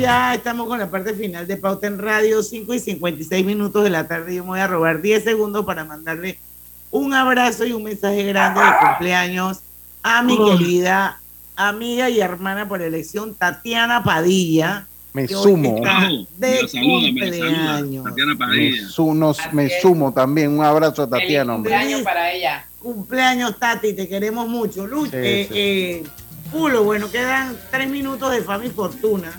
Ya estamos con la parte final de Pauta en Radio, 5 y 56 minutos de la tarde. Yo me voy a robar 10 segundos para mandarle un abrazo y un mensaje grande de cumpleaños a mi querida amiga y hermana por elección, Tatiana Padilla. Me que hoy sumo. de la saluda, me la saluda. cumpleaños. Tatiana Me, Padilla. su- nos- me sumo también. Un abrazo a Tatiana, hombre. Cumpleaños para ella. Cumpleaños, Tati, te queremos mucho. Luz, Sí, eh, sí. eh, Pulo, bueno, quedan tres minutos de fama y fortuna.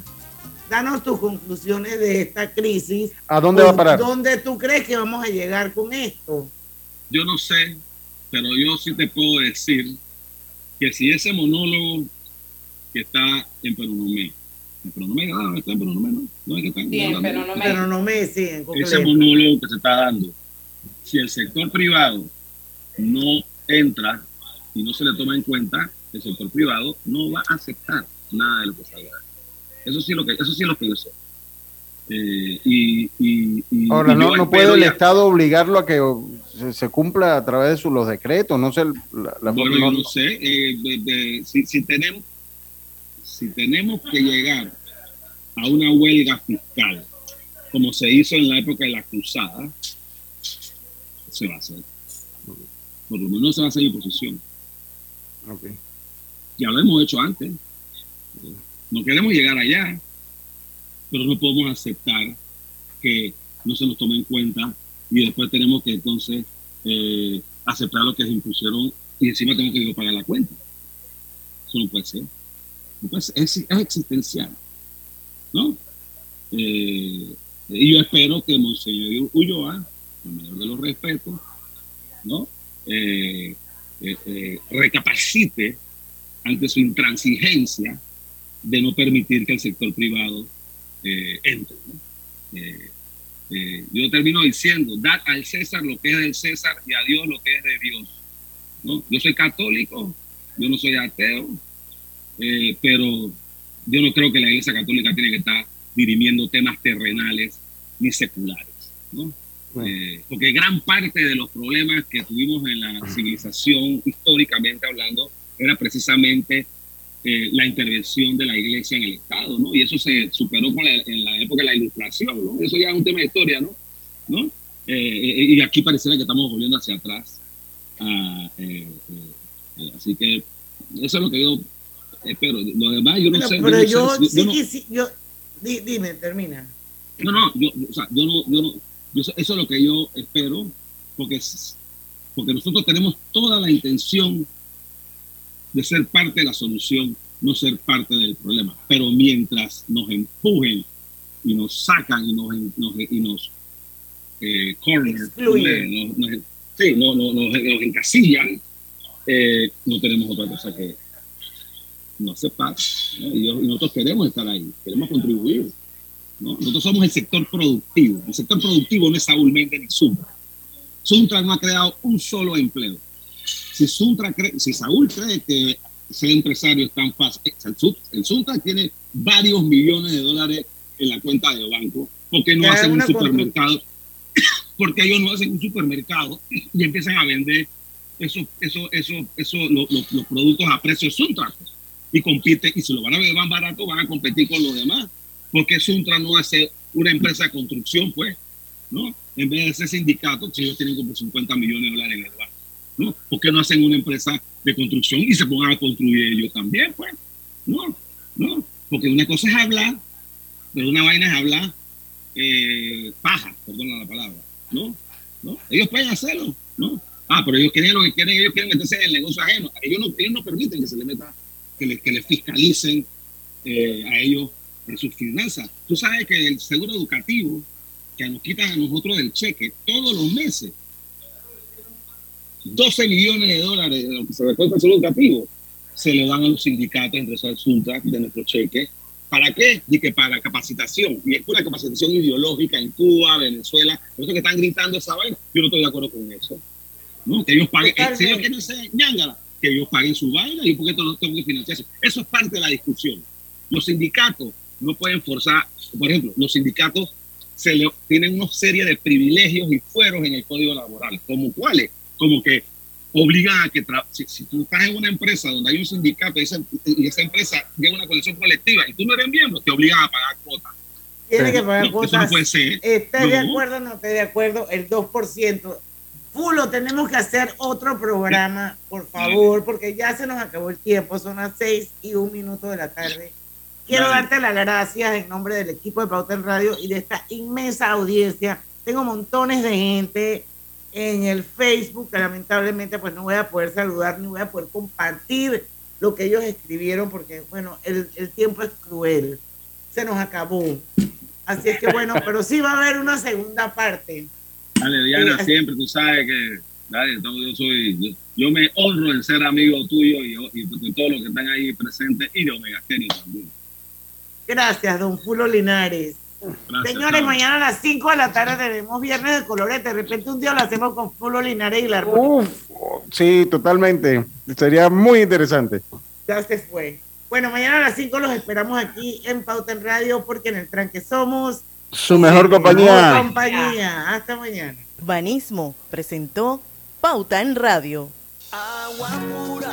Danos tus conclusiones de esta crisis. ¿A dónde va a parar? ¿Dónde tú crees que vamos a llegar con esto? Yo no sé, pero yo sí te puedo decir que si ese monólogo que está en Peronomé, en Peronomé, ah, está en Peronomé, ¿no? No es que está Sí, en. Peronomé. No sí, en Ese Coqueleto. monólogo que se está dando, si el sector privado no entra y no se le toma en cuenta, el sector privado no va a aceptar nada de lo que salga. Eso sí es lo que, eso sí es lo que yo sé. Eh, y, y- y- Ahora, y no, no puede el ya- Estado obligarlo a que se, se cumpla a través de sus, los decretos, no sé. La, la- Bueno, no- yo no sé, eh, de- de- si, si tenemos, si tenemos que llegar a una huelga fiscal, como se hizo en la época de la cruzada, se va a hacer. Por lo menos se va a hacer imposición. Ok. Ya lo hemos hecho antes. No queremos llegar allá, pero no podemos aceptar que no se nos tome en cuenta y después tenemos que entonces eh, aceptar lo que se impusieron y encima tenemos que pagar la cuenta. Eso no puede ser. No. Es, existencial. ¿No? Eh, y yo espero que Monseñor Ulloa, el mayor de los respetos, ¿no? eh, recapacite ante su intransigencia de no permitir que el sector privado eh, entre. ¿no? Eh, eh, yo termino diciendo, dad al César lo que es del César y a Dios lo que es de Dios. ¿no? Yo soy católico, yo no soy ateo, pero yo no creo que la Iglesia Católica tiene que estar dirimiendo temas terrenales ni seculares. ¿no? Eh, porque gran parte de los problemas que tuvimos en la civilización, históricamente hablando, era precisamente eh, la intervención de la iglesia en el Estado, ¿no? Y eso se superó con la- en la época de la ilustración, ¿no? Eso ya es un tema de historia, ¿no? ¿No? Eh, y aquí pareciera que estamos volviendo hacia atrás. Ah, eh, eh, eh, así que eso es lo que yo espero. Lo demás, yo no sé. pero no yo, sé, sí no- yo, di- dime, termina. no, no, yo, o sea, yo no, yo no, yo- eso es lo que yo espero, porque, porque nosotros tenemos toda la intención de ser parte de la solución, no ser parte del problema. Pero mientras nos empujen y nos sacan y nos, nos- y nos eh, corner, Excluyen. nos- sí, encasillan, eh, no tenemos otra cosa que no aceptar. ¿no? Y, nosotros queremos estar ahí, queremos contribuir. ¿no? Nosotros somos el sector productivo. El sector productivo no es Saúl Méndez ni Suntra. Suntra no ha creado un solo empleo. Si, Suntra cree- si Saúl cree que ser empresario es tan fácil, eh, el, Sun- el Suntra tiene varios millones de dólares en la cuenta de banco. ¿Por qué no hacen un supermercado? Porque ellos no hacen un supermercado y empiezan a vender esos eso, eso, eso, lo- lo- los productos a precios Suntra. Y compiten, y si lo van a vender más barato, van a competir con los demás. Porque Suntra no hace una empresa de construcción, pues, ¿no? En vez de ser sindicato, si ellos tienen como 50 millones de dólares en el banco, ¿no? ¿Por qué no hacen una empresa de construcción y se pongan a construir ellos también, pues? No, no. Porque una cosa es hablar, pero una vaina es hablar eh, paja, perdona la palabra, ¿no? ¿no? Ellos pueden hacerlo, ¿no? Ah, pero ellos quieren lo que quieren, ellos quieren meterse en el negocio ajeno. Ellos no, ellos no permiten que se le meta, que le, que le fiscalicen eh, a ellos en sus finanzas. Tú sabes que el seguro educativo, que nos quitan a nosotros del cheque todos los meses, 12 millones de dólares de lo que se recorta seguro educativo, se le dan a los sindicatos entre esos Suntra de nuestro cheque. ¿Para qué? Y que para capacitación. Y es pura capacitación ideológica en Cuba, Venezuela. Por eso que están gritando esa vaina. Yo no estoy de acuerdo con eso. ¿no? Que ellos paguen, eh, si ellos quieren ser ñángara, que ellos paguen su vaina y porque no tengo que financiar eso. Eso es parte de la discusión. Los sindicatos no pueden forzar, por ejemplo, los sindicatos se le, tienen una serie de privilegios y fueros en el código laboral, como cuáles, como que obligan a que, si, si tú estás en una empresa donde hay un sindicato y esa, y esa empresa llega a una colección colectiva y tú no eres miembro, te obligan a pagar cuotas. Tiene que pagar No, eso cuotas. no puede ser. ¿Estás de acuerdo o no estás de acuerdo? El 2%. Fulo, tenemos que hacer otro programa, por favor, porque ya se nos acabó el tiempo. Son las 6 y un minuto de la tarde. Quiero darte las gracias en nombre del equipo de Pauta en Radio y de esta inmensa audiencia. Tengo montones de gente en el Facebook que lamentablemente pues no voy a poder saludar ni voy a poder compartir lo que ellos escribieron porque bueno, el, el tiempo es cruel. Se nos acabó. Así es que bueno, pero sí va a haber una segunda parte. Dale, Diana, Eh, siempre tú sabes que dale, yo soy, yo, yo me honro en ser amigo tuyo y, y de todos los que están ahí presentes y de Omega Stereo también. Gracias, don Fulo Linares. Gracias, Señores, chao. mañana a las 5 de la tarde tenemos Viernes de Colores. De repente un día lo hacemos con Fulo Linares y la Sí, totalmente. Sería muy interesante. Ya se fue. Bueno, mañana a las 5 los esperamos aquí en Pauta en Radio porque en el tranque somos Su mejor mejor compañía. compañía. Hasta mañana. Urbanismo presentó Pauta en Radio. Agua pura